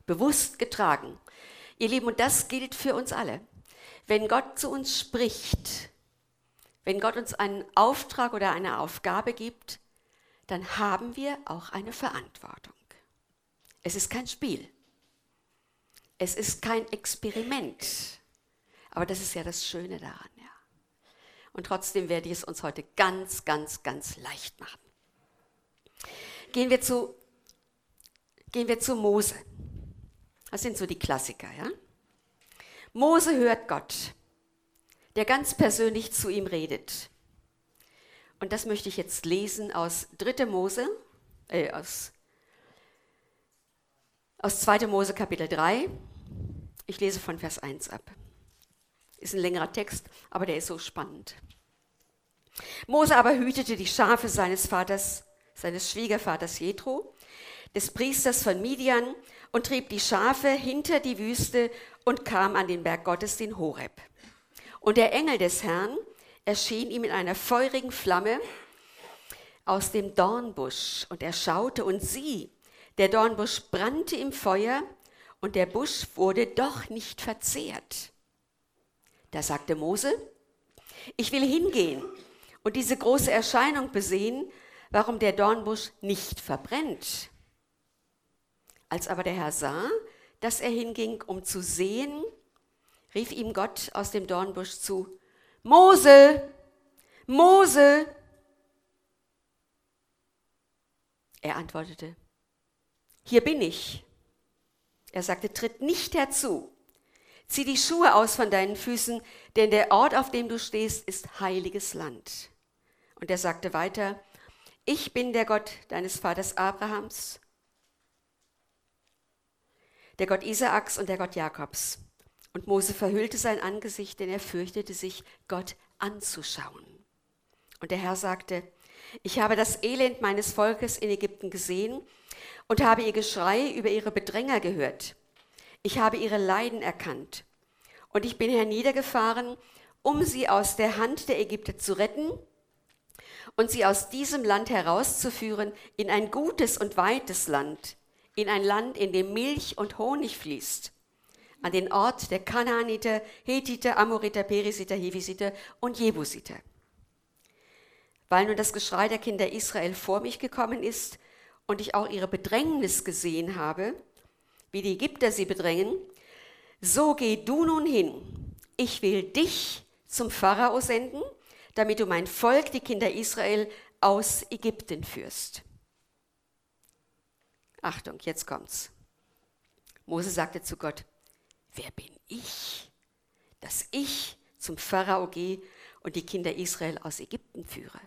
Bewusst getragen. Ihr Lieben, und das gilt für uns alle. Wenn Gott zu uns spricht, wenn Gott uns einen Auftrag oder eine Aufgabe gibt, dann haben wir auch eine Verantwortung. Es ist kein Spiel. Es ist kein Experiment. Aber das ist ja das Schöne daran, ja. Und trotzdem werde ich es uns heute ganz, ganz, ganz leicht machen. Gehen wir zu, gehen wir zu Mose. Das sind so die Klassiker, ja? Mose hört Gott, der ganz persönlich zu ihm redet. Und das möchte ich jetzt lesen aus 3. Mose, äh, aus, aus 2. Mose Kapitel 3. Ich lese von Vers 1 ab. Ist ein längerer Text, aber der ist so spannend. Mose aber hütete die Schafe seines Vaters, seines Schwiegervaters Jethro, des Priesters von Midian, und trieb die Schafe hinter die Wüste und kam an den Berg Gottes, den Horeb. Und der Engel des Herrn erschien ihm in einer feurigen Flamme aus dem Dornbusch. Und er schaute und sieh, der Dornbusch brannte im Feuer und der Busch wurde doch nicht verzehrt. Da sagte Mose, ich will hingehen und diese große Erscheinung besehen, warum der Dornbusch nicht verbrennt. Als aber der Herr sah, dass er hinging, um zu sehen, rief ihm Gott aus dem Dornbusch zu, Mose, Mose. Er antwortete, hier bin ich. Er sagte, tritt nicht herzu. Zieh die Schuhe aus von deinen Füßen, denn der Ort, auf dem du stehst, ist heiliges Land. Und er sagte weiter, ich bin der Gott deines Vaters Abrahams, der Gott Isaaks und der Gott Jakobs. Und Mose verhüllte sein Angesicht, denn er fürchtete sich, Gott anzuschauen. Und der Herr sagte, ich habe das Elend meines Volkes in Ägypten gesehen und habe ihr Geschrei über ihre Bedränger gehört. Ich habe ihre Leiden erkannt. Und ich bin herniedergefahren, um sie aus der Hand der Ägypter zu retten und sie aus diesem Land herauszuführen in ein gutes und weites Land, in ein Land, in dem Milch und Honig fließt, an den Ort der Kanaaniter, Hethiter, Amoriter, Perisiter, Hivisiter und Jebusiter. Weil nun das Geschrei der Kinder Israel vor mich gekommen ist und ich auch ihre Bedrängnis gesehen habe, wie die Ägypter sie bedrängen, so geh du nun hin. Ich will dich zum Pharao senden, damit du mein Volk, die Kinder Israel, aus Ägypten führst. Achtung, jetzt kommt's. Mose sagte zu Gott, wer bin ich, dass ich zum Pharao gehe und die Kinder Israel aus Ägypten führe?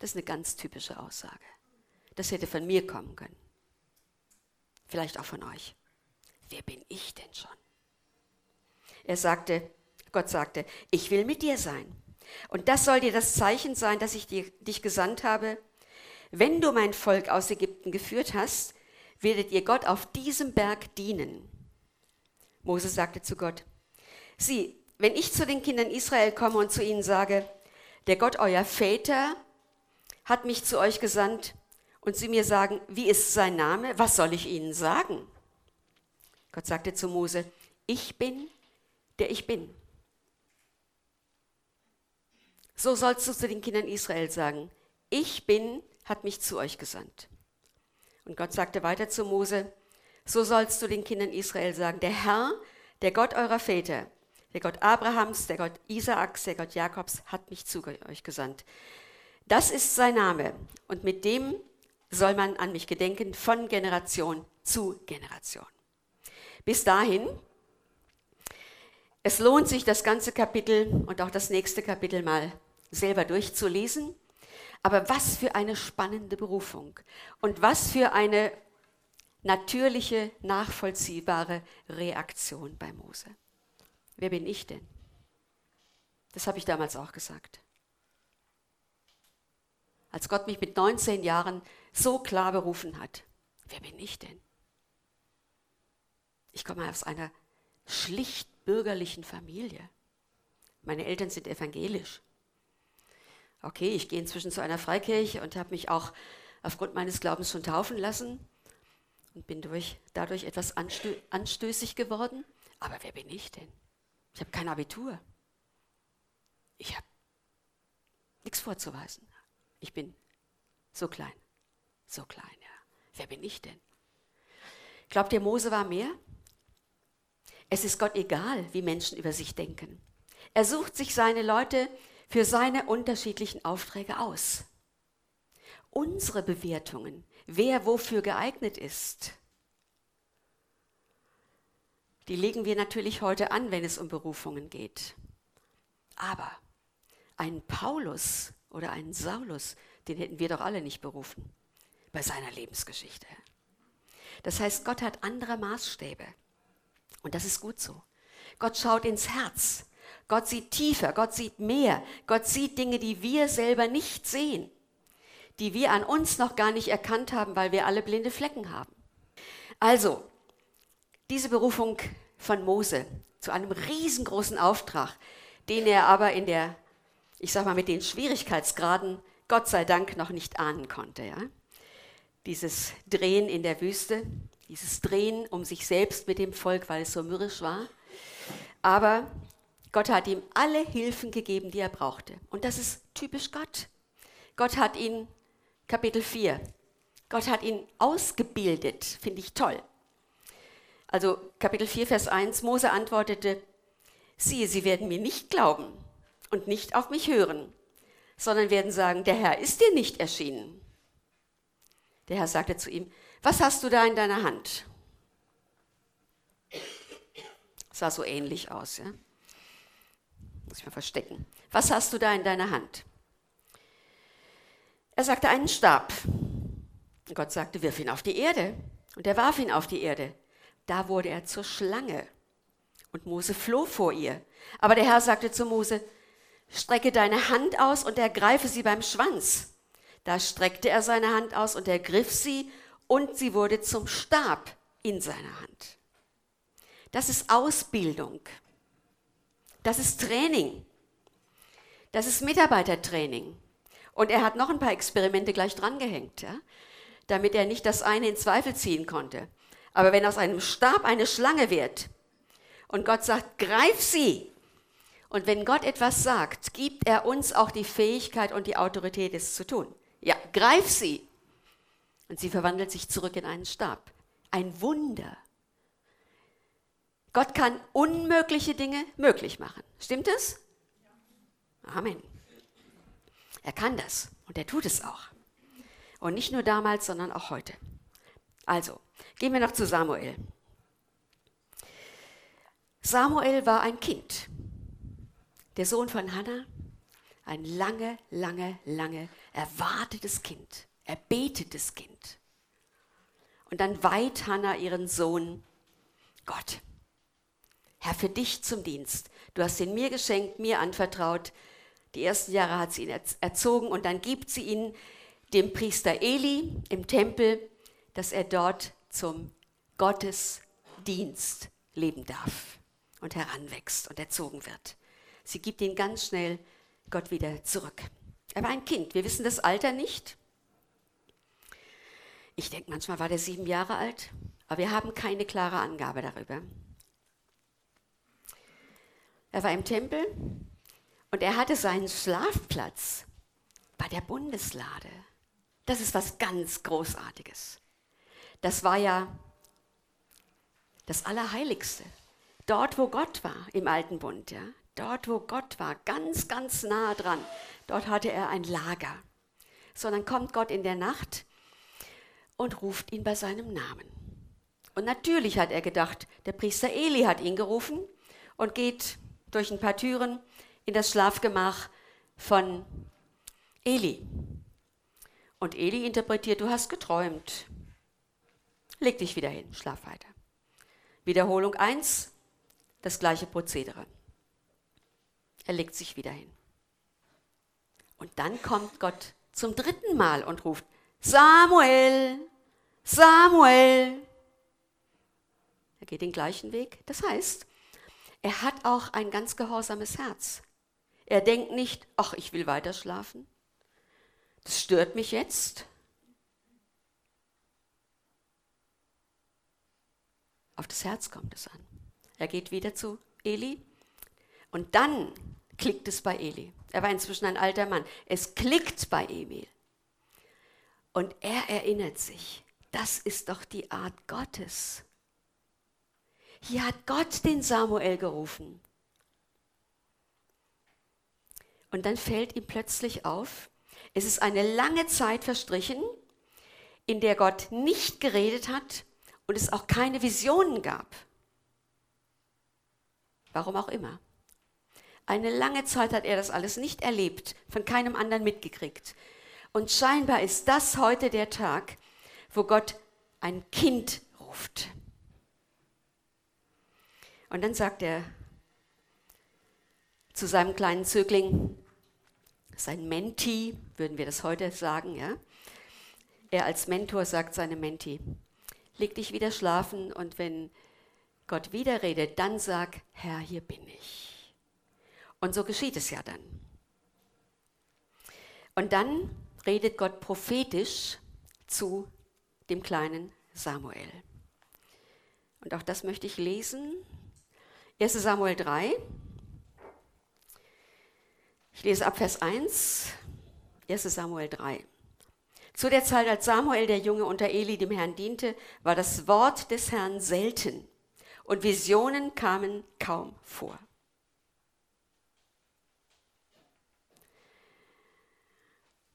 Das ist eine ganz typische Aussage. Das hätte von mir kommen können. Vielleicht auch von euch. Wer bin ich denn schon? Er sagte, Gott sagte, ich will mit dir sein. Und das soll dir das Zeichen sein, dass ich dir, dich gesandt habe. Wenn du mein Volk aus Ägypten geführt hast, werdet ihr Gott auf diesem Berg dienen. Mose sagte zu Gott, sieh, wenn ich zu den Kindern Israel komme und zu ihnen sage, der Gott euer Väter hat mich zu euch gesandt, und sie mir sagen, wie ist sein Name, was soll ich ihnen sagen? Gott sagte zu Mose, ich bin, der ich bin. So sollst du zu den Kindern Israel sagen, ich bin, hat mich zu euch gesandt. Und Gott sagte weiter zu Mose, so sollst du den Kindern Israel sagen, der Herr, der Gott eurer Väter, der Gott Abrahams, der Gott Isaaks, der Gott Jakobs, hat mich zu euch gesandt. Das ist sein Name und mit dem soll man an mich gedenken von Generation zu Generation. Bis dahin, es lohnt sich, das ganze Kapitel und auch das nächste Kapitel mal selber durchzulesen. Aber was für eine spannende Berufung und was für eine natürliche, nachvollziehbare Reaktion bei Mose. Wer bin ich denn? Das habe ich damals auch gesagt. Als Gott mich mit 19 Jahren so klar berufen hat, wer bin ich denn? Ich komme aus einer schlicht bürgerlichen Familie. Meine Eltern sind evangelisch. Okay, ich gehe inzwischen zu einer Freikirche und habe mich auch aufgrund meines Glaubens schon taufen lassen und bin durch, dadurch etwas anstö anstößig geworden. Aber wer bin ich denn? Ich habe kein Abitur. Ich habe nichts vorzuweisen. Ich bin so klein, so klein, ja. Wer bin ich denn? Glaubt ihr, Mose war mehr? Es ist Gott egal, wie Menschen über sich denken. Er sucht sich seine Leute für seine unterschiedlichen Aufträge aus. Unsere Bewertungen, wer wofür geeignet ist, die legen wir natürlich heute an, wenn es um Berufungen geht. Aber ein Paulus oder einen Saulus, den hätten wir doch alle nicht berufen bei seiner Lebensgeschichte. Das heißt, Gott hat andere Maßstäbe. Und das ist gut so. Gott schaut ins Herz. Gott sieht tiefer, Gott sieht mehr. Gott sieht Dinge, die wir selber nicht sehen, die wir an uns noch gar nicht erkannt haben, weil wir alle blinde Flecken haben. Also, diese Berufung von Mose zu einem riesengroßen Auftrag, den er aber in der ich sag mal, mit den Schwierigkeitsgraden Gott sei Dank noch nicht ahnen konnte. Ja? Dieses Drehen in der Wüste, dieses Drehen um sich selbst mit dem Volk, weil es so mürrisch war. Aber Gott hat ihm alle Hilfen gegeben, die er brauchte. Und das ist typisch Gott. Gott hat ihn, Kapitel 4, Gott hat ihn ausgebildet, finde ich toll. Also Kapitel 4, Vers 1, Mose antwortete, siehe, sie werden mir nicht glauben und nicht auf mich hören, sondern werden sagen, der Herr ist dir nicht erschienen. Der Herr sagte zu ihm, was hast du da in deiner Hand? Sah so ähnlich aus, ja? Muss ich mal verstecken. Was hast du da in deiner Hand? Er sagte einen Stab. Und Gott sagte, wirf ihn auf die Erde. Und er warf ihn auf die Erde. Da wurde er zur Schlange. Und Mose floh vor ihr. Aber der Herr sagte zu Mose, strecke deine Hand aus und ergreife sie beim Schwanz. Da streckte er seine Hand aus und ergriff sie und sie wurde zum Stab in seiner Hand. Das ist Ausbildung. Das ist Training. Das ist Mitarbeitertraining. Und er hat noch ein paar Experimente gleich drangehängt, ja, damit er nicht das eine in Zweifel ziehen konnte. Aber wenn aus einem Stab eine Schlange wird und Gott sagt, greif sie, und wenn Gott etwas sagt, gibt er uns auch die Fähigkeit und die Autorität, es zu tun. Ja, greif sie. Und sie verwandelt sich zurück in einen Stab. Ein Wunder. Gott kann unmögliche Dinge möglich machen. Stimmt es? Amen. Er kann das und er tut es auch. Und nicht nur damals, sondern auch heute. Also, gehen wir noch zu Samuel. Samuel war ein Kind, der Sohn von Hannah, ein lange, lange, lange erwartetes Kind, erbetetes Kind. Und dann weiht Hannah ihren Sohn Gott. Herr, für dich zum Dienst. Du hast ihn mir geschenkt, mir anvertraut. Die ersten Jahre hat sie ihn erzogen und dann gibt sie ihn dem Priester Eli im Tempel, dass er dort zum Gottesdienst leben darf und heranwächst und erzogen wird. Sie gibt ihn ganz schnell Gott wieder zurück. Er war ein Kind, wir wissen das Alter nicht. Ich denke, manchmal war der sieben Jahre alt, aber wir haben keine klare Angabe darüber. Er war im Tempel und er hatte seinen Schlafplatz bei der Bundeslade. Das ist was ganz Großartiges. Das war ja das Allerheiligste. Dort, wo Gott war im Alten Bund, ja. Dort, wo Gott war, ganz, ganz nah dran. Dort hatte er ein Lager. Sondern kommt Gott in der Nacht und ruft ihn bei seinem Namen. Und natürlich hat er gedacht, der Priester Eli hat ihn gerufen und geht durch ein paar Türen in das Schlafgemach von Eli. Und Eli interpretiert, du hast geträumt. Leg dich wieder hin, schlaf weiter. Wiederholung 1, das gleiche Prozedere. Er legt sich wieder hin. Und dann kommt Gott zum dritten Mal und ruft, Samuel, Samuel. Er geht den gleichen Weg. Das heißt, er hat auch ein ganz gehorsames Herz. Er denkt nicht, ach, ich will weiter schlafen. Das stört mich jetzt. Auf das Herz kommt es an. Er geht wieder zu Eli und dann klickt es bei Eli. Er war inzwischen ein alter Mann. Es klickt bei Emil. Und er erinnert sich, das ist doch die Art Gottes. Hier hat Gott den Samuel gerufen. Und dann fällt ihm plötzlich auf, es ist eine lange Zeit verstrichen, in der Gott nicht geredet hat und es auch keine Visionen gab. Warum auch immer. Eine lange Zeit hat er das alles nicht erlebt, von keinem anderen mitgekriegt. Und scheinbar ist das heute der Tag, wo Gott ein Kind ruft. Und dann sagt er zu seinem kleinen Zögling, sein Menti, würden wir das heute sagen, ja? Er als Mentor sagt seinem Menti, leg dich wieder schlafen und wenn Gott wieder redet, dann sag, Herr, hier bin ich. Und so geschieht es ja dann. Und dann redet Gott prophetisch zu dem kleinen Samuel. Und auch das möchte ich lesen 1 Samuel 3. Ich lese ab Vers 1, 1 Samuel 3. Zu der Zeit, als Samuel, der Junge unter Eli, dem Herrn diente, war das Wort des Herrn selten. und Visionen kamen kaum vor.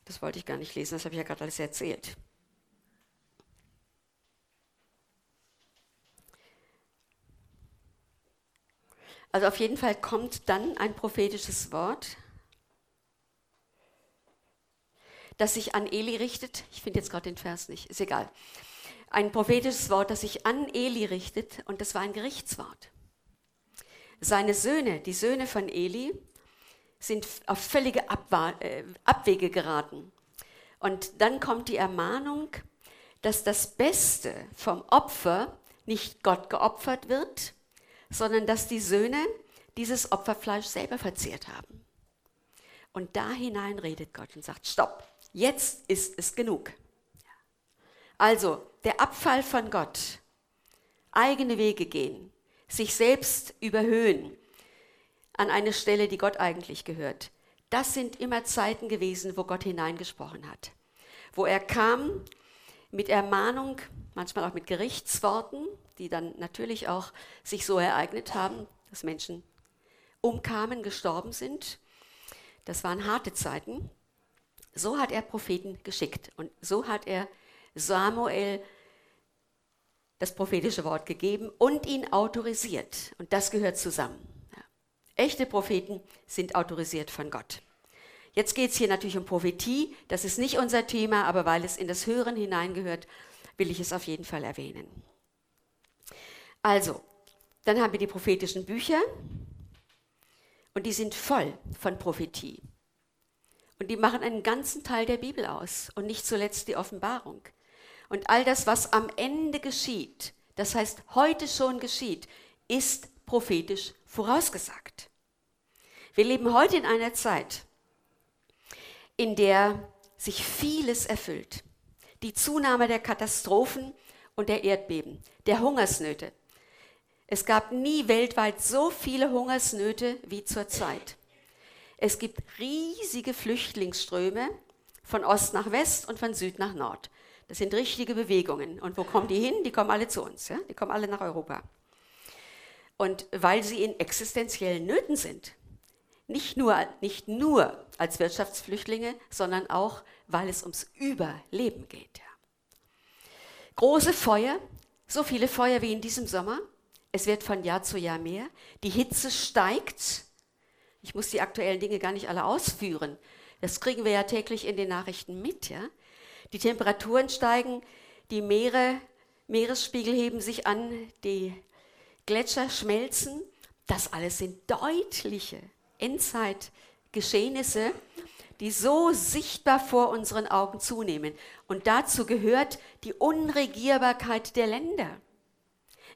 Das wollte ich gar nicht lesen, das habe ich ja gerade alles erzählt. Also auf jeden Fall kommt dann ein prophetisches Wort, das sich an Eli richtet. Ich finde jetzt gerade den Vers nicht, ist egal. Ein prophetisches Wort, das sich an Eli richtet und das war ein Gerichtswort. Seine Söhne, die Söhne von Eli, sind auf völlige äh, Abwege geraten. Und dann kommt die Ermahnung, dass das Beste vom Opfer nicht Gott geopfert wird, sondern dass die Söhne dieses Opferfleisch selber verzehrt haben. Und da hinein redet Gott und sagt, stopp, jetzt ist es genug. Also der Abfall von Gott, eigene Wege gehen, sich selbst überhöhen an eine Stelle, die Gott eigentlich gehört, das sind immer Zeiten gewesen, wo Gott hineingesprochen hat. Wo er kam mit Ermahnung, manchmal auch mit Gerichtsworten, die dann natürlich auch sich so ereignet haben, dass Menschen umkamen, gestorben sind. Das waren harte Zeiten. So hat er Propheten geschickt und so hat er Samuel das prophetische Wort gegeben und ihn autorisiert. Und das gehört zusammen. Ja. Echte Propheten sind autorisiert von Gott. Jetzt geht es hier natürlich um Prophetie. Das ist nicht unser Thema, aber weil es in das Hören hineingehört, will ich es auf jeden Fall erwähnen. Also, dann haben wir die prophetischen Bücher und die sind voll von Prophetie. Und die machen einen ganzen Teil der Bibel aus und nicht zuletzt die Offenbarung. Und all das, was am Ende geschieht, das heißt heute schon geschieht, ist prophetisch vorausgesagt. Wir leben heute in einer Zeit, in der sich vieles erfüllt. Die Zunahme der Katastrophen und der Erdbeben, der Hungersnöte, es gab nie weltweit so viele Hungersnöte wie zurzeit. Es gibt riesige Flüchtlingsströme von Ost nach West und von Süd nach Nord. Das sind richtige Bewegungen. Und wo kommen die hin? Die kommen alle zu uns. Ja? Die kommen alle nach Europa. Und weil sie in existenziellen Nöten sind. Nicht nur, nicht nur als Wirtschaftsflüchtlinge, sondern auch, weil es ums Überleben geht. Große Feuer, so viele Feuer wie in diesem Sommer, es wird von Jahr zu Jahr mehr. Die Hitze steigt. Ich muss die aktuellen Dinge gar nicht alle ausführen. Das kriegen wir ja täglich in den Nachrichten mit. Ja? Die Temperaturen steigen, die Meere, Meeresspiegel heben sich an, die Gletscher schmelzen. Das alles sind deutliche Endzeitgeschehnisse, die so sichtbar vor unseren Augen zunehmen. Und dazu gehört die Unregierbarkeit der Länder.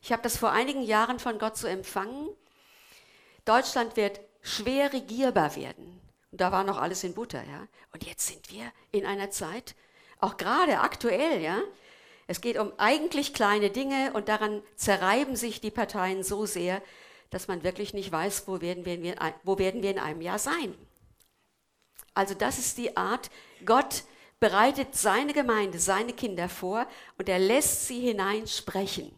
Ich habe das vor einigen Jahren von Gott so empfangen. Deutschland wird schwer regierbar werden. Und da war noch alles in Butter, ja. Und jetzt sind wir in einer Zeit, auch gerade aktuell, ja. Es geht um eigentlich kleine Dinge und daran zerreiben sich die Parteien so sehr, dass man wirklich nicht weiß, wo werden wir, wo werden wir in einem Jahr sein. Also das ist die Art, Gott bereitet seine Gemeinde, seine Kinder vor und er lässt sie hineinsprechen.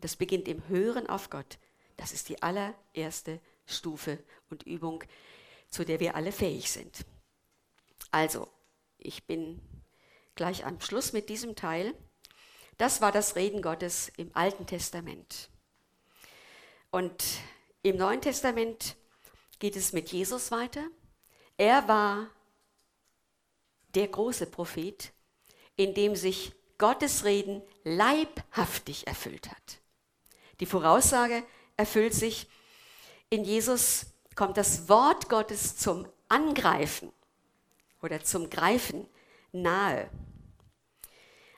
Das beginnt im Hören auf Gott. Das ist die allererste Stufe und Übung, zu der wir alle fähig sind. Also, ich bin gleich am Schluss mit diesem Teil. Das war das Reden Gottes im Alten Testament. Und im Neuen Testament geht es mit Jesus weiter. Er war der große Prophet, in dem sich Gottes Reden leibhaftig erfüllt hat. Die Voraussage erfüllt sich. In Jesus kommt das Wort Gottes zum Angreifen oder zum Greifen nahe.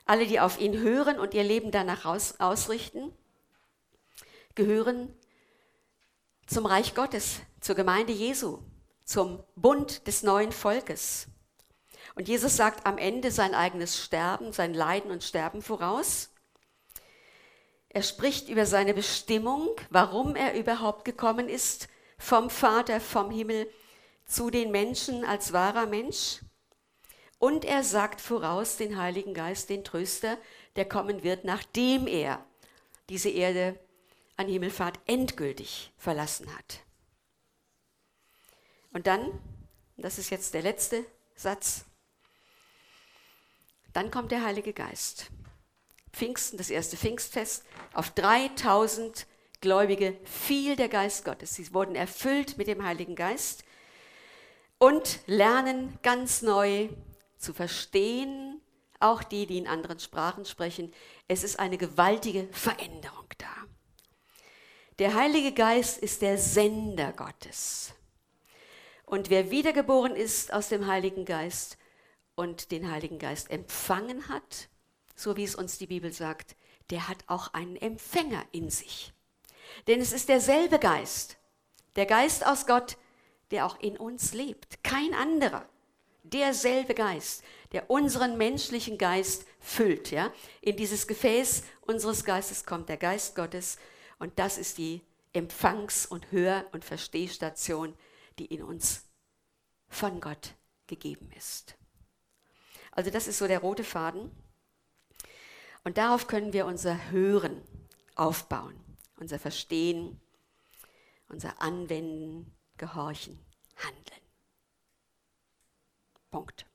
Alle, die auf ihn hören und ihr Leben danach aus, ausrichten, gehören zum Reich Gottes, zur Gemeinde Jesu, zum Bund des neuen Volkes. Und Jesus sagt am Ende sein eigenes Sterben, sein Leiden und Sterben voraus. Er spricht über seine Bestimmung, warum er überhaupt gekommen ist, vom Vater, vom Himmel zu den Menschen als wahrer Mensch. Und er sagt voraus den Heiligen Geist, den Tröster, der kommen wird, nachdem er diese Erde an Himmelfahrt endgültig verlassen hat. Und dann, das ist jetzt der letzte Satz, dann kommt der Heilige Geist. Pfingsten, das erste Pfingstfest, auf 3000 Gläubige fiel der Geist Gottes. Sie wurden erfüllt mit dem Heiligen Geist und lernen ganz neu zu verstehen, auch die, die in anderen Sprachen sprechen. Es ist eine gewaltige Veränderung da. Der Heilige Geist ist der Sender Gottes. Und wer wiedergeboren ist aus dem Heiligen Geist und den Heiligen Geist empfangen hat, so wie es uns die Bibel sagt, der hat auch einen Empfänger in sich. Denn es ist derselbe Geist, der Geist aus Gott, der auch in uns lebt, kein anderer. Derselbe Geist, der unseren menschlichen Geist füllt. Ja? In dieses Gefäß unseres Geistes kommt der Geist Gottes und das ist die Empfangs- und Hör- und Verstehstation, die in uns von Gott gegeben ist. Also das ist so der rote Faden. Und darauf können wir unser Hören aufbauen, unser Verstehen, unser Anwenden, Gehorchen, Handeln. Punkt.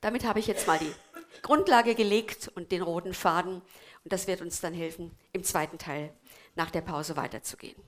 Damit habe ich jetzt mal die Grundlage gelegt und den roten Faden. Und das wird uns dann helfen, im zweiten Teil nach der Pause weiterzugehen.